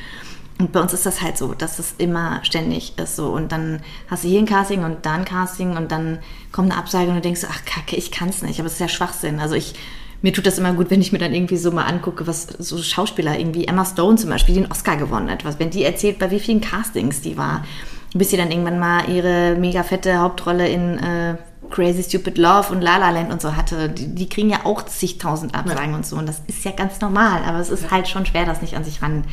Und bei uns ist das halt so, dass es immer ständig ist so. Und dann hast du hier ein Casting und da ein Casting und dann kommt eine Absage und du denkst, ach kacke, ich kann es nicht. Aber es ist ja Schwachsinn. Also ich, mir tut das immer gut, wenn ich mir dann irgendwie so mal angucke, was so Schauspieler irgendwie, Emma Stone zum Beispiel, die einen Oscar gewonnen hat, was, wenn die erzählt, bei wie vielen Castings die war, bis sie dann irgendwann mal ihre mega fette Hauptrolle in äh, Crazy Stupid Love und La La Land und so hatte, die, die kriegen ja auch zigtausend Absagen ja. und so. Und das ist ja ganz normal, aber es ist halt schon schwer, das nicht an sich ran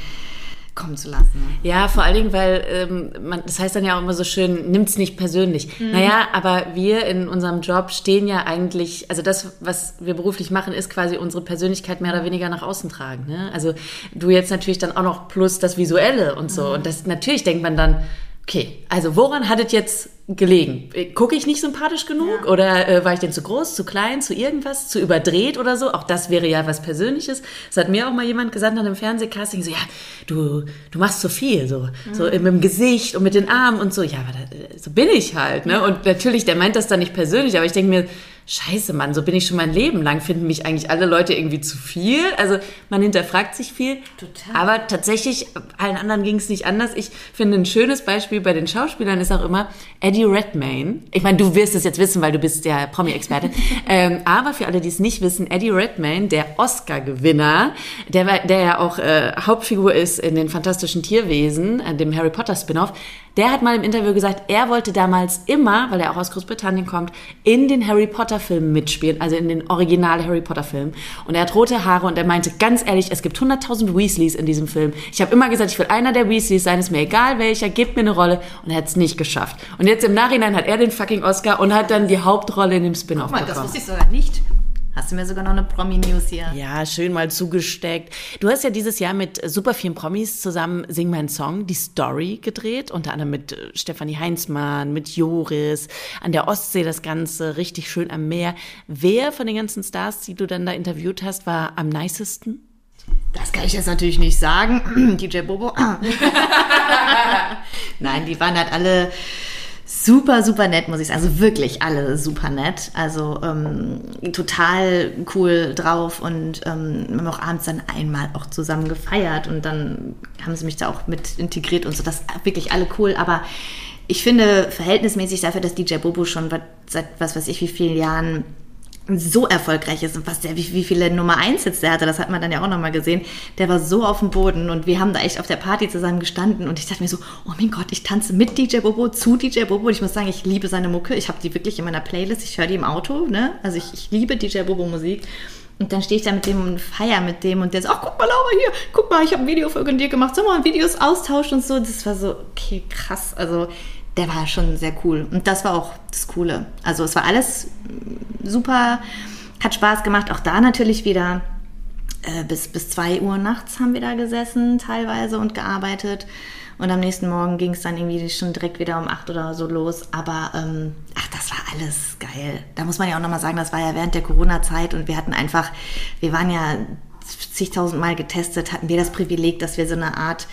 kommen zu lassen. Ja, vor allen Dingen, weil ähm, man, das heißt dann ja auch immer so schön, nimmt's nicht persönlich. Mhm. Naja, aber wir in unserem Job stehen ja eigentlich, also das, was wir beruflich machen, ist quasi unsere Persönlichkeit mehr oder weniger nach außen tragen. Ne? Also du jetzt natürlich dann auch noch plus das Visuelle und so. Mhm. Und das natürlich denkt man dann, okay, also woran hat es jetzt gelegen? Gucke ich nicht sympathisch genug? Ja. Oder äh, war ich denn zu groß, zu klein, zu irgendwas, zu überdreht oder so? Auch das wäre ja was Persönliches. Das hat mir auch mal jemand gesagt nach einem Fernsehcasting, so, ja, du, du machst zu viel, so, mhm. so mit dem Gesicht und mit den Armen und so. Ja, aber da, so bin ich halt, ne? Und natürlich, der meint das dann nicht persönlich, aber ich denke mir, scheiße, Mann, so bin ich schon mein Leben lang, finden mich eigentlich alle Leute irgendwie zu viel. Also man hinterfragt sich viel. Total. Aber tatsächlich, allen anderen ging es nicht anders. Ich finde ein schönes Beispiel bei den Schauspielern ist auch immer Eddie Redmayne. Ich meine, du wirst es jetzt wissen, weil du bist der Promi-Experte. ähm, aber für alle, die es nicht wissen, Eddie Redmayne, der Oscar-Gewinner, der, der ja auch äh, Hauptfigur ist in den Fantastischen Tierwesen, äh, dem Harry Potter Spin-off, der hat mal im Interview gesagt, er wollte damals immer, weil er auch aus Großbritannien kommt, in den Harry Potter Filmen mitspielen, also in den Original Harry Potter Filmen. Und er hat rote Haare und er meinte ganz ehrlich, es gibt 100.000 Weasleys in diesem Film. Ich habe immer gesagt, ich will einer der Weasleys sein, ist mir egal welcher, gebt mir eine Rolle. Und er hat es nicht geschafft. Und jetzt im Nachhinein hat er den fucking Oscar und hat dann die Hauptrolle in dem Spin-off bekommen. Das wusste ich sogar nicht. Hast du mir sogar noch eine Promi-News hier? Ja, schön mal zugesteckt. Du hast ja dieses Jahr mit super vielen Promis zusammen Sing mein Song, die Story gedreht, unter anderem mit äh, Stefanie Heinzmann, mit Joris, an der Ostsee das Ganze, richtig schön am Meer. Wer von den ganzen Stars, die du dann da interviewt hast, war am nicesten? Das kann ich jetzt natürlich nicht sagen. DJ Bobo. Nein, die waren halt alle super, super nett, muss ich sagen. Also wirklich alle super nett. Also ähm, total cool drauf und ähm, haben auch abends dann einmal auch zusammen gefeiert und dann haben sie mich da auch mit integriert und so. Das wirklich alle cool, aber ich finde verhältnismäßig dafür, dass DJ Bobo schon seit was weiß ich wie vielen Jahren so erfolgreich ist und was der, wie, wie viele Nummer 1 Hits der hatte, das hat man dann ja auch nochmal gesehen. Der war so auf dem Boden und wir haben da echt auf der Party zusammen gestanden und ich dachte mir so, oh mein Gott, ich tanze mit DJ Bobo zu DJ Bobo und ich muss sagen, ich liebe seine Mucke. Ich habe die wirklich in meiner Playlist, ich höre die im Auto, ne? Also ich, ich liebe DJ Bobo Musik. Und dann stehe ich da mit dem und feier mit dem und der sagt, ach guck mal Laura hier, guck mal, ich habe ein Video für dir gemacht, wir mal Videos austauschen und so. Das war so, okay, krass. Also der war schon sehr cool. Und das war auch das Coole. Also es war alles super, hat Spaß gemacht. Auch da natürlich wieder äh, bis, bis zwei Uhr nachts haben wir da gesessen teilweise und gearbeitet. Und am nächsten Morgen ging es dann irgendwie schon direkt wieder um acht oder so los. Aber ähm, ach, das war alles geil. Da muss man ja auch nochmal sagen, das war ja während der Corona-Zeit und wir hatten einfach, wir waren ja zigtausend Mal getestet, hatten wir das Privileg, dass wir so eine Art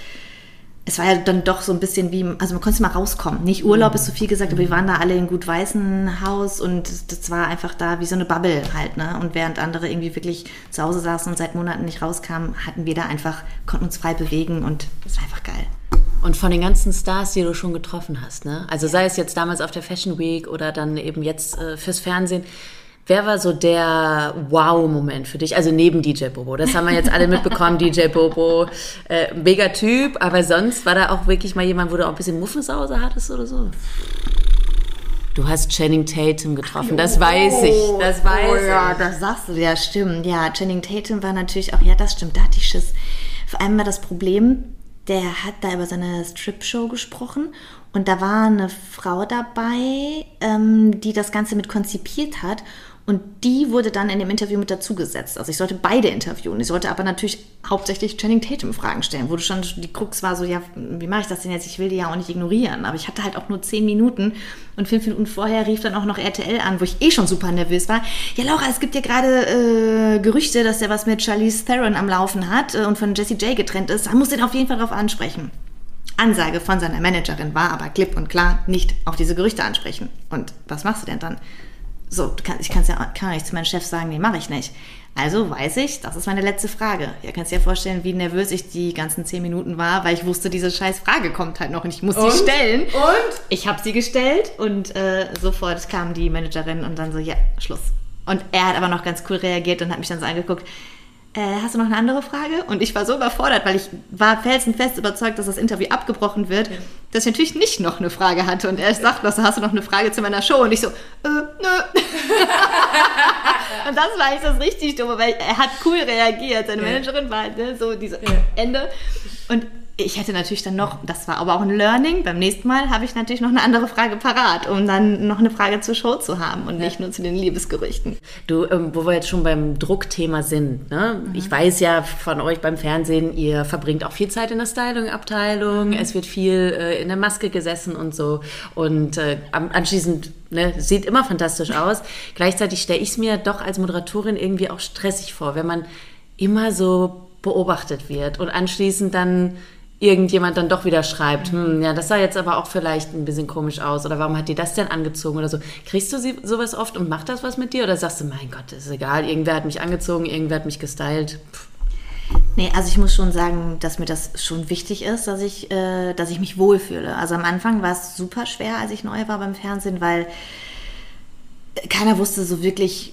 es war ja dann doch so ein bisschen wie, also man konnte mal rauskommen. Nicht Urlaub ist so viel gesagt, aber wir waren da alle in gut weißen Haus und das war einfach da wie so eine Bubble halt, ne? Und während andere irgendwie wirklich zu Hause saßen und seit Monaten nicht rauskamen, hatten wir da einfach, konnten uns frei bewegen und das war einfach geil. Und von den ganzen Stars, die du schon getroffen hast, ne? Also sei es jetzt damals auf der Fashion Week oder dann eben jetzt äh, fürs Fernsehen, Wer war so der Wow-Moment für dich? Also neben DJ Bobo. Das haben wir jetzt alle mitbekommen. DJ Bobo, äh, mega Typ. Aber sonst war da auch wirklich mal jemand, wo du auch ein bisschen Muffensause hattest oder so? Du hast Channing Tatum getroffen, das weiß ich. Das weiß oh, ja, ich. das sagst du, ja, stimmt. Ja, Channing Tatum war natürlich auch, ja, das stimmt, da hatte ich Schiss. Vor allem war das Problem, der hat da über seine Strip-Show gesprochen und da war eine Frau dabei, ähm, die das Ganze mit konzipiert hat und die wurde dann in dem Interview mit dazugesetzt. Also ich sollte beide interviewen. Ich sollte aber natürlich hauptsächlich Channing Tatum Fragen stellen, wo du schon die Krux war so, ja, wie mache ich das denn jetzt? Ich will die ja auch nicht ignorieren. Aber ich hatte halt auch nur zehn Minuten und fünf Minuten vorher rief dann auch noch RTL an, wo ich eh schon super nervös war. Ja, Laura, es gibt ja gerade äh, Gerüchte, dass er was mit Charlize Theron am Laufen hat äh, und von Jesse J getrennt ist. Da muss den auf jeden Fall drauf ansprechen. Ansage von seiner Managerin war aber klipp und klar, nicht auf diese Gerüchte ansprechen. Und was machst du denn dann? So, kann, ich kann's ja, kann nicht zu meinem Chef sagen, nee, mache ich nicht. Also weiß ich, das ist meine letzte Frage. Ihr könnt dir ja vorstellen, wie nervös ich die ganzen zehn Minuten war, weil ich wusste, diese scheiß Frage kommt halt noch und ich muss und? sie stellen. Und? Ich habe sie gestellt und äh, sofort kam die Managerin und dann so, ja, Schluss. Und er hat aber noch ganz cool reagiert und hat mich dann so angeguckt, äh, hast du noch eine andere Frage? Und ich war so überfordert, weil ich war felsenfest überzeugt, dass das Interview abgebrochen wird, ja. dass ich natürlich nicht noch eine Frage hatte. Und er sagt, was, hast du noch eine Frage zu meiner Show? Und ich so, äh, nö. und das war eigentlich das richtig Dumme, weil er hat cool reagiert. Seine. Managerin war halt ne, so diese ja. Ende. Und ich hätte natürlich dann noch, das war aber auch ein Learning, beim nächsten Mal habe ich natürlich noch eine andere Frage parat, um dann noch eine Frage zur Show zu haben und nicht nur zu den Liebesgerüchten. Du, ähm, wo wir jetzt schon beim Druckthema sind, ne? Mhm. ich weiß ja von euch beim Fernsehen, ihr verbringt auch viel Zeit in der Styling-Abteilung, mhm. es wird viel äh, in der Maske gesessen und so und äh, anschließend ne, sieht immer fantastisch aus. Gleichzeitig stelle ich es mir doch als Moderatorin irgendwie auch stressig vor, wenn man immer so beobachtet wird und anschließend dann irgendjemand dann doch wieder schreibt, hm, ja, das sah jetzt aber auch vielleicht ein bisschen komisch aus oder warum hat die das denn angezogen oder so. Kriegst du sie, sowas oft und macht das was mit dir oder sagst du, mein Gott, ist egal, irgendwer hat mich angezogen, irgendwer hat mich gestylt? Nee, also ich muss schon sagen, dass mir das schon wichtig ist, dass ich, äh, dass ich mich wohlfühle. Also am Anfang war es super schwer, als ich neu war beim Fernsehen, weil keiner wusste so wirklich,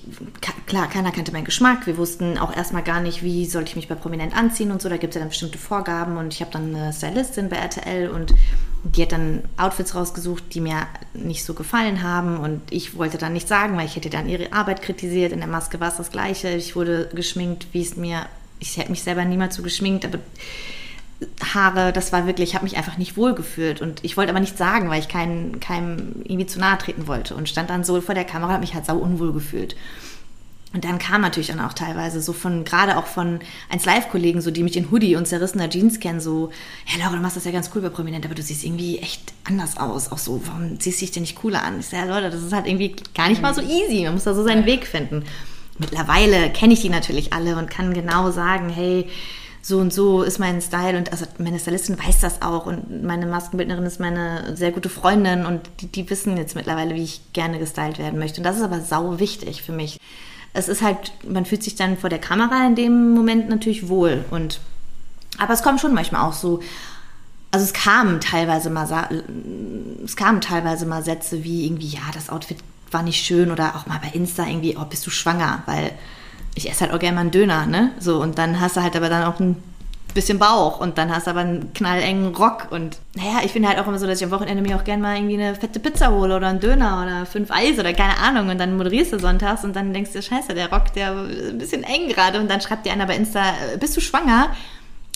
klar, keiner kannte meinen Geschmack. Wir wussten auch erstmal gar nicht, wie sollte ich mich bei Prominent anziehen und so. Da gibt es ja dann bestimmte Vorgaben und ich habe dann eine Stylistin bei RTL und die hat dann Outfits rausgesucht, die mir nicht so gefallen haben und ich wollte dann nicht sagen, weil ich hätte dann ihre Arbeit kritisiert. In der Maske war es das Gleiche. Ich wurde geschminkt, wie es mir, ich hätte mich selber niemals so geschminkt, aber Haare, das war wirklich, ich habe mich einfach nicht wohl gefühlt und ich wollte aber nicht sagen, weil ich keinem, keinem irgendwie zu nahe treten wollte und stand dann so vor der Kamera, habe mich halt sau unwohl gefühlt. Und dann kam natürlich dann auch teilweise so von, gerade auch von 1 Live-Kollegen, so die mich in Hoodie und zerrissener Jeans kennen, so, ja Laura, du machst das ja ganz cool bei Prominent, aber du siehst irgendwie echt anders aus. Auch so, warum ziehst du dich denn nicht cooler an? Ich sage, ja Leute, das ist halt irgendwie gar nicht mal so easy. Man muss da so seinen Weg finden. Mittlerweile kenne ich die natürlich alle und kann genau sagen, hey, so und so ist mein Style. Und also meine Stylistin weiß das auch. Und meine Maskenbildnerin ist meine sehr gute Freundin. Und die, die wissen jetzt mittlerweile, wie ich gerne gestylt werden möchte. Und das ist aber sau wichtig für mich. Es ist halt, man fühlt sich dann vor der Kamera in dem Moment natürlich wohl. Und aber es kommt schon manchmal auch so, also es kamen teilweise mal es kamen teilweise mal Sätze wie irgendwie ja das Outfit war nicht schön. Oder auch mal bei Insta irgendwie oh bist du schwanger? Weil ich esse halt auch gerne mal einen Döner, ne? So, und dann hast du halt aber dann auch ein bisschen Bauch und dann hast du aber einen knallengen Rock und naja, ich finde halt auch immer so, dass ich am Wochenende mir auch gerne mal irgendwie eine fette Pizza hole oder einen Döner oder fünf Eis oder keine Ahnung und dann moderierst du sonntags und dann denkst du, scheiße, der Rock, der ist ein bisschen eng gerade und dann schreibt dir einer bei Insta, äh, bist du schwanger?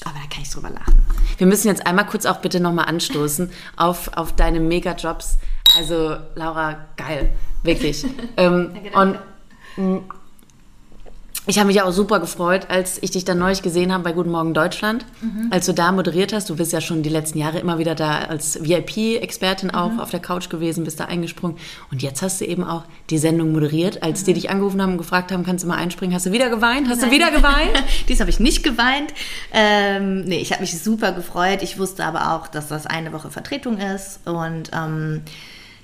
Aber da kann ich drüber lachen. Wir müssen jetzt einmal kurz auch bitte nochmal anstoßen auf, auf deine Mega-Jobs. Also Laura, geil, wirklich. ähm, und ich habe mich auch super gefreut, als ich dich dann neulich gesehen habe bei Guten Morgen Deutschland, mhm. als du da moderiert hast. Du bist ja schon die letzten Jahre immer wieder da als VIP-Expertin auch mhm. auf der Couch gewesen, bist da eingesprungen. Und jetzt hast du eben auch die Sendung moderiert. Als mhm. die dich angerufen haben und gefragt haben, kannst du mal einspringen, hast du wieder geweint? Hast Nein. du wieder geweint? Dies habe ich nicht geweint. Ähm, nee, ich habe mich super gefreut. Ich wusste aber auch, dass das eine Woche Vertretung ist und ähm,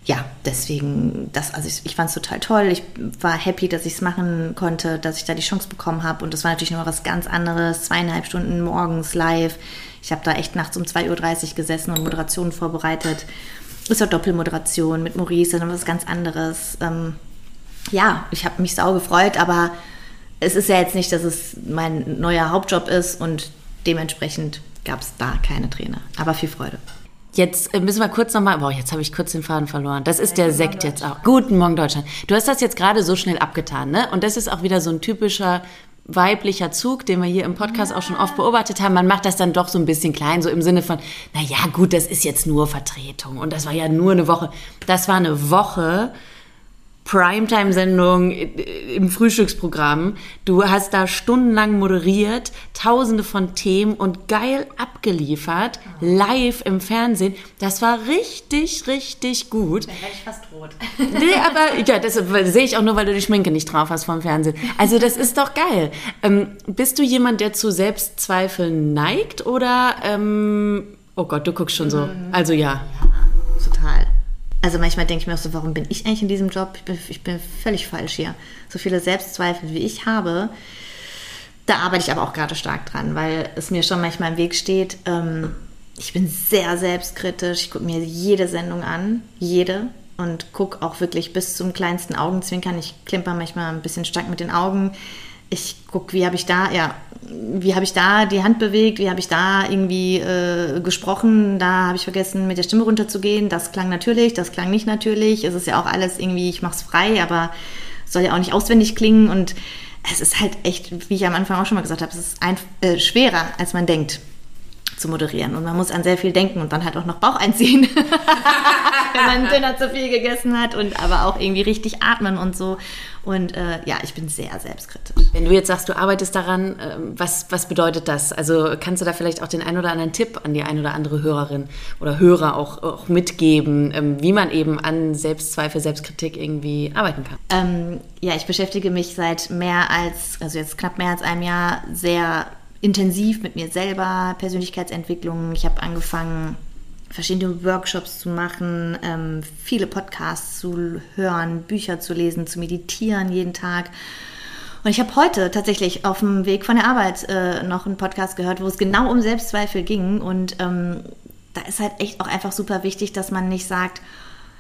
ja, deswegen, das, also ich, ich fand es total toll. Ich war happy, dass ich es machen konnte, dass ich da die Chance bekommen habe. Und das war natürlich noch was ganz anderes. Zweieinhalb Stunden morgens live. Ich habe da echt nachts um 2.30 Uhr gesessen und Moderationen vorbereitet. Ist ja Doppelmoderation mit Maurice, dann was ganz anderes. Ähm, ja, ich habe mich sau gefreut, aber es ist ja jetzt nicht, dass es mein neuer Hauptjob ist und dementsprechend gab es da keine Träne. Aber viel Freude. Jetzt äh, müssen wir kurz nochmal, boah, jetzt habe ich kurz den Faden verloren. Das ist der Sekt jetzt auch. Guten Morgen Deutschland. Du hast das jetzt gerade so schnell abgetan, ne? Und das ist auch wieder so ein typischer weiblicher Zug, den wir hier im Podcast auch schon oft beobachtet haben. Man macht das dann doch so ein bisschen klein, so im Sinne von, na ja, gut, das ist jetzt nur Vertretung und das war ja nur eine Woche. Das war eine Woche, Primetime-Sendung im Frühstücksprogramm. Du hast da stundenlang moderiert, tausende von Themen und geil abgeliefert, live im Fernsehen. Das war richtig, richtig gut. Da wäre ich fast rot. Nee, aber ja, das sehe ich auch nur, weil du die Schminke nicht drauf hast vom Fernsehen. Also das ist doch geil. Ähm, bist du jemand, der zu Selbstzweifeln neigt oder, ähm, oh Gott, du guckst schon so. Mhm. Also ja. Ja, total. Also manchmal denke ich mir auch so, warum bin ich eigentlich in diesem Job? Ich bin, ich bin völlig falsch hier. So viele Selbstzweifel, wie ich habe. Da arbeite ich aber auch gerade stark dran, weil es mir schon manchmal im Weg steht. Ähm, ich bin sehr selbstkritisch. Ich gucke mir jede Sendung an, jede. Und gucke auch wirklich bis zum kleinsten Augenzwinkern. Ich klimper manchmal ein bisschen stark mit den Augen ich gucke, wie habe ich da, ja, wie habe ich da die Hand bewegt, wie habe ich da irgendwie äh, gesprochen, da habe ich vergessen, mit der Stimme runterzugehen. Das klang natürlich, das klang nicht natürlich. Es ist ja auch alles irgendwie, ich mache es frei, aber soll ja auch nicht auswendig klingen. Und es ist halt echt, wie ich am Anfang auch schon mal gesagt habe, es ist ein, äh, schwerer, als man denkt zu moderieren. Und man muss an sehr viel denken und dann halt auch noch Bauch einziehen, wenn man Döner zu viel gegessen hat und aber auch irgendwie richtig atmen und so. Und äh, ja, ich bin sehr selbstkritisch. Wenn du jetzt sagst, du arbeitest daran, äh, was, was bedeutet das? Also kannst du da vielleicht auch den ein oder anderen Tipp an die ein oder andere Hörerin oder Hörer auch, auch mitgeben, ähm, wie man eben an Selbstzweifel, Selbstkritik irgendwie arbeiten kann? Ähm, ja, ich beschäftige mich seit mehr als, also jetzt knapp mehr als einem Jahr sehr intensiv mit mir selber, Persönlichkeitsentwicklung. Ich habe angefangen, verschiedene Workshops zu machen, ähm, viele Podcasts zu hören, Bücher zu lesen, zu meditieren jeden Tag. Und ich habe heute tatsächlich auf dem Weg von der Arbeit äh, noch einen Podcast gehört, wo es genau um Selbstzweifel ging. Und ähm, da ist halt echt auch einfach super wichtig, dass man nicht sagt,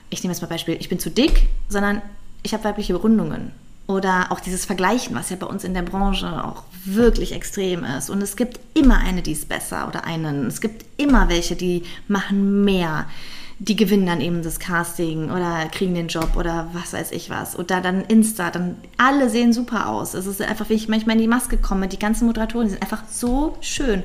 ich nehme jetzt mal Beispiel, ich bin zu dick, sondern ich habe weibliche Rundungen. Oder auch dieses Vergleichen, was ja bei uns in der Branche auch wirklich extrem ist. Und es gibt immer eine, die ist besser oder einen. Es gibt immer welche, die machen mehr. Die gewinnen dann eben das Casting oder kriegen den Job oder was weiß ich was. Oder dann Insta, dann alle sehen super aus. Es ist einfach, wenn ich manchmal in die Maske komme, die ganzen Moderatoren die sind einfach so schön.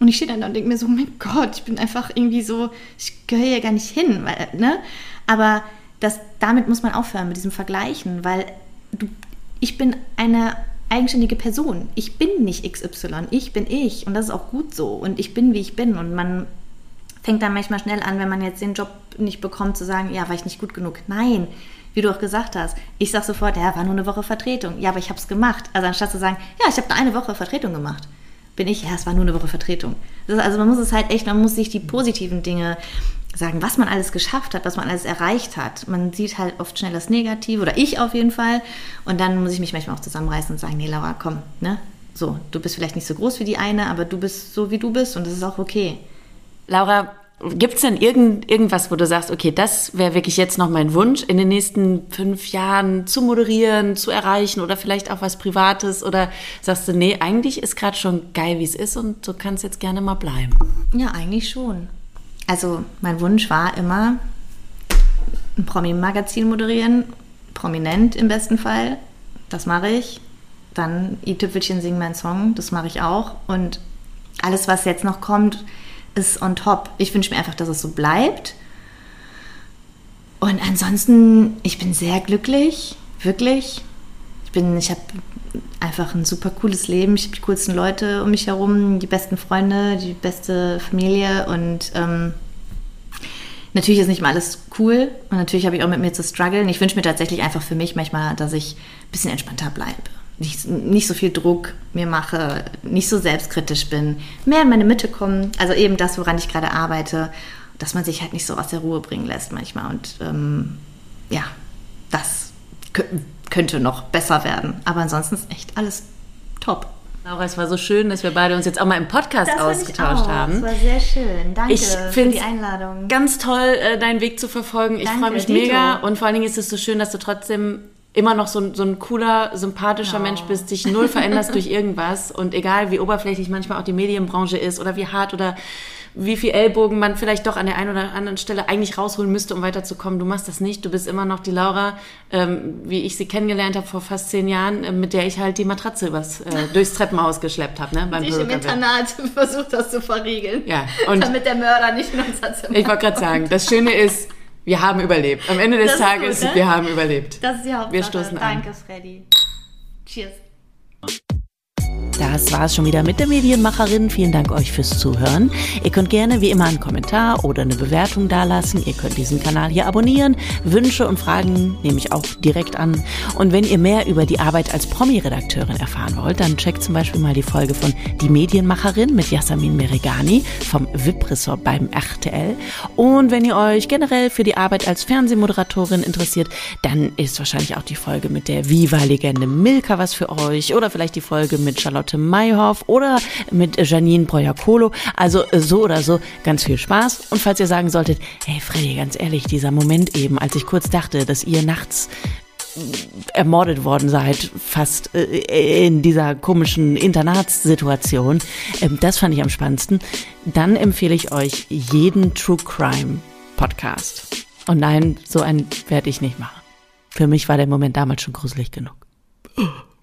Und ich stehe dann da und denke mir so, mein Gott, ich bin einfach irgendwie so, ich gehöre hier gar nicht hin, weil, ne? Aber das, damit muss man aufhören, mit diesem Vergleichen, weil du, ich bin eine eigenständige Person. Ich bin nicht XY, ich bin ich und das ist auch gut so und ich bin, wie ich bin und man fängt dann manchmal schnell an, wenn man jetzt den Job nicht bekommt, zu sagen, ja, war ich nicht gut genug. Nein, wie du auch gesagt hast, ich sage sofort, ja, war nur eine Woche Vertretung. Ja, aber ich habe es gemacht. Also anstatt zu sagen, ja, ich habe eine Woche Vertretung gemacht, bin ich, ja, es war nur eine Woche Vertretung. also man muss es halt echt, man muss sich die positiven Dinge sagen, was man alles geschafft hat, was man alles erreicht hat. Man sieht halt oft schnell das Negative oder ich auf jeden Fall. Und dann muss ich mich manchmal auch zusammenreißen und sagen, nee, Laura, komm, ne? So, du bist vielleicht nicht so groß wie die eine, aber du bist so, wie du bist und das ist auch okay. Laura, gibt es denn irgend, irgendwas, wo du sagst, okay, das wäre wirklich jetzt noch mein Wunsch, in den nächsten fünf Jahren zu moderieren, zu erreichen oder vielleicht auch was Privates? Oder sagst du, nee, eigentlich ist gerade schon geil, wie es ist und du kannst jetzt gerne mal bleiben? Ja, eigentlich schon also mein Wunsch war immer, ein Promi-Magazin moderieren, prominent im besten Fall. Das mache ich. Dann i-Tüpfelchen singen meinen Song, das mache ich auch. Und alles, was jetzt noch kommt, ist on top. Ich wünsche mir einfach, dass es so bleibt. Und ansonsten, ich bin sehr glücklich, wirklich. Ich bin, ich habe einfach ein super cooles Leben. Ich habe die coolsten Leute um mich herum, die besten Freunde, die beste Familie und ähm, natürlich ist nicht mal alles cool und natürlich habe ich auch mit mir zu strugglen. Ich wünsche mir tatsächlich einfach für mich manchmal, dass ich ein bisschen entspannter bleibe. Nicht, nicht so viel Druck mir mache, nicht so selbstkritisch bin, mehr in meine Mitte kommen. Also eben das, woran ich gerade arbeite, dass man sich halt nicht so aus der Ruhe bringen lässt manchmal. Und ähm, ja, das könnte noch besser werden. Aber ansonsten ist echt alles top. Laura, es war so schön, dass wir beide uns jetzt auch mal im Podcast das ausgetauscht haben. Es war sehr schön. Danke ich für die Einladung. Ganz toll, äh, deinen Weg zu verfolgen. Ich freue mich Dito. mega und vor allen Dingen ist es so schön, dass du trotzdem immer noch so, so ein cooler, sympathischer oh. Mensch bist, dich null veränderst durch irgendwas und egal wie oberflächlich manchmal auch die Medienbranche ist oder wie hart oder wie viel Ellbogen man vielleicht doch an der einen oder anderen Stelle eigentlich rausholen müsste, um weiterzukommen. Du machst das nicht. Du bist immer noch die Laura, ähm, wie ich sie kennengelernt habe vor fast zehn Jahren, äh, mit der ich halt die Matratze übers, äh, durchs Treppenhaus geschleppt habe. Ne, beim ich im Internat versucht das zu verriegeln. Ja, und damit der Mörder nicht in unser Zimmer Ich wollte gerade sagen, das Schöne ist, wir haben überlebt. Am Ende des das Tages, gut, ne? wir haben überlebt. Das ist die Hauptsache. Wir stoßen an. Danke, Freddy. Cheers. Das war es schon wieder mit der Medienmacherin. Vielen Dank euch fürs Zuhören. Ihr könnt gerne wie immer einen Kommentar oder eine Bewertung dalassen. Ihr könnt diesen Kanal hier abonnieren. Wünsche und Fragen nehme ich auch direkt an. Und wenn ihr mehr über die Arbeit als Promi-Redakteurin erfahren wollt, dann checkt zum Beispiel mal die Folge von Die Medienmacherin mit Yasamin Meregani vom VIP-Ressort beim RTL. Und wenn ihr euch generell für die Arbeit als Fernsehmoderatorin interessiert, dann ist wahrscheinlich auch die Folge mit der Viva-Legende Milka was für euch oder vielleicht die Folge mit Charlotte Charlotte Mayhoff oder mit Janine Breuer-Kolo. Also so oder so ganz viel Spaß. Und falls ihr sagen solltet, hey Freddy, ganz ehrlich, dieser Moment eben, als ich kurz dachte, dass ihr nachts ermordet worden seid, fast äh, in dieser komischen Internatssituation. Ähm, das fand ich am spannendsten. Dann empfehle ich euch jeden True Crime Podcast. Und nein, so einen werde ich nicht machen. Für mich war der Moment damals schon gruselig genug.